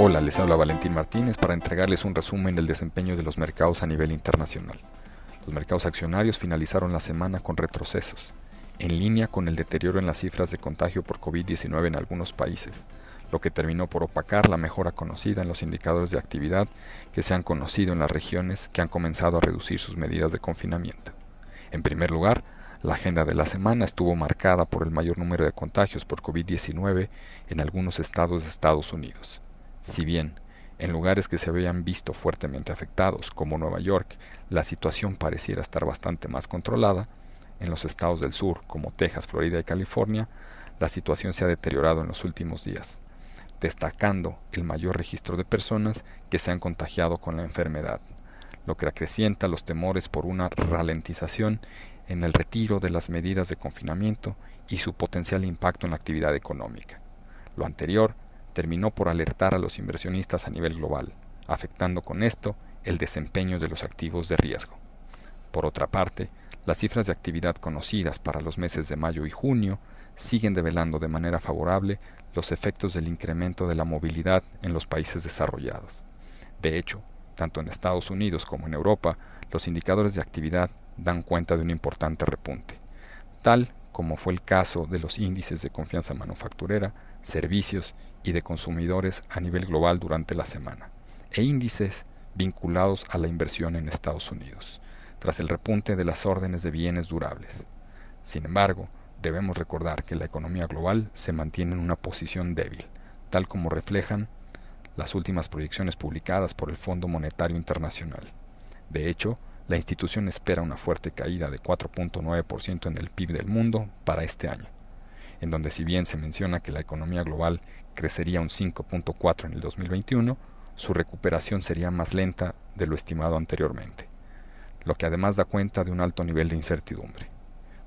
Hola, les habla Valentín Martínez para entregarles un resumen del desempeño de los mercados a nivel internacional. Los mercados accionarios finalizaron la semana con retrocesos, en línea con el deterioro en las cifras de contagio por COVID-19 en algunos países, lo que terminó por opacar la mejora conocida en los indicadores de actividad que se han conocido en las regiones que han comenzado a reducir sus medidas de confinamiento. En primer lugar, la agenda de la semana estuvo marcada por el mayor número de contagios por COVID-19 en algunos estados de Estados Unidos. Si bien en lugares que se habían visto fuertemente afectados, como Nueva York, la situación pareciera estar bastante más controlada, en los estados del sur, como Texas, Florida y California, la situación se ha deteriorado en los últimos días, destacando el mayor registro de personas que se han contagiado con la enfermedad, lo que acrecienta los temores por una ralentización en el retiro de las medidas de confinamiento y su potencial impacto en la actividad económica. Lo anterior terminó por alertar a los inversionistas a nivel global, afectando con esto el desempeño de los activos de riesgo. Por otra parte, las cifras de actividad conocidas para los meses de mayo y junio siguen develando de manera favorable los efectos del incremento de la movilidad en los países desarrollados. De hecho, tanto en Estados Unidos como en Europa, los indicadores de actividad dan cuenta de un importante repunte, tal como fue el caso de los índices de confianza manufacturera, servicios y de consumidores a nivel global durante la semana, e índices vinculados a la inversión en Estados Unidos, tras el repunte de las órdenes de bienes durables. Sin embargo, debemos recordar que la economía global se mantiene en una posición débil, tal como reflejan las últimas proyecciones publicadas por el Fondo Monetario Internacional. De hecho, la institución espera una fuerte caída de 4.9% en el PIB del mundo para este año, en donde si bien se menciona que la economía global crecería un 5.4 en el 2021, su recuperación sería más lenta de lo estimado anteriormente, lo que además da cuenta de un alto nivel de incertidumbre.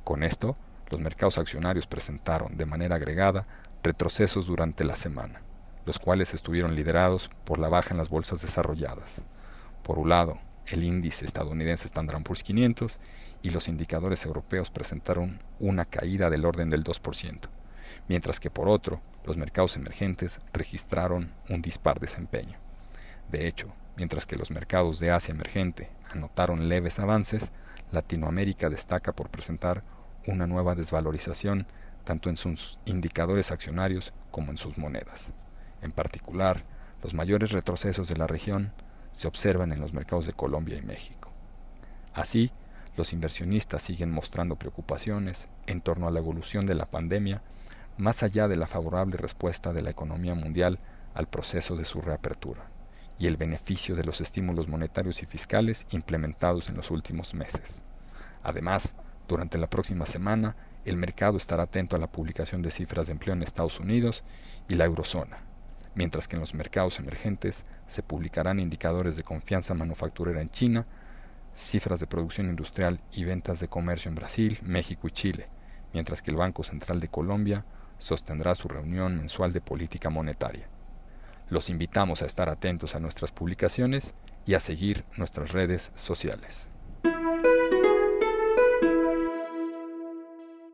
Con esto, los mercados accionarios presentaron de manera agregada retrocesos durante la semana, los cuales estuvieron liderados por la baja en las bolsas desarrolladas. Por un lado, el índice estadounidense Standard Poor's 500 y los indicadores europeos presentaron una caída del orden del 2%, mientras que por otro, los mercados emergentes registraron un dispar desempeño. De hecho, mientras que los mercados de Asia emergente anotaron leves avances, Latinoamérica destaca por presentar una nueva desvalorización tanto en sus indicadores accionarios como en sus monedas. En particular, los mayores retrocesos de la región se observan en los mercados de Colombia y México. Así, los inversionistas siguen mostrando preocupaciones en torno a la evolución de la pandemia, más allá de la favorable respuesta de la economía mundial al proceso de su reapertura y el beneficio de los estímulos monetarios y fiscales implementados en los últimos meses. Además, durante la próxima semana, el mercado estará atento a la publicación de cifras de empleo en Estados Unidos y la eurozona, mientras que en los mercados emergentes se publicarán indicadores de confianza manufacturera en China, cifras de producción industrial y ventas de comercio en Brasil, México y Chile, mientras que el Banco Central de Colombia sostendrá su reunión mensual de política monetaria. Los invitamos a estar atentos a nuestras publicaciones y a seguir nuestras redes sociales.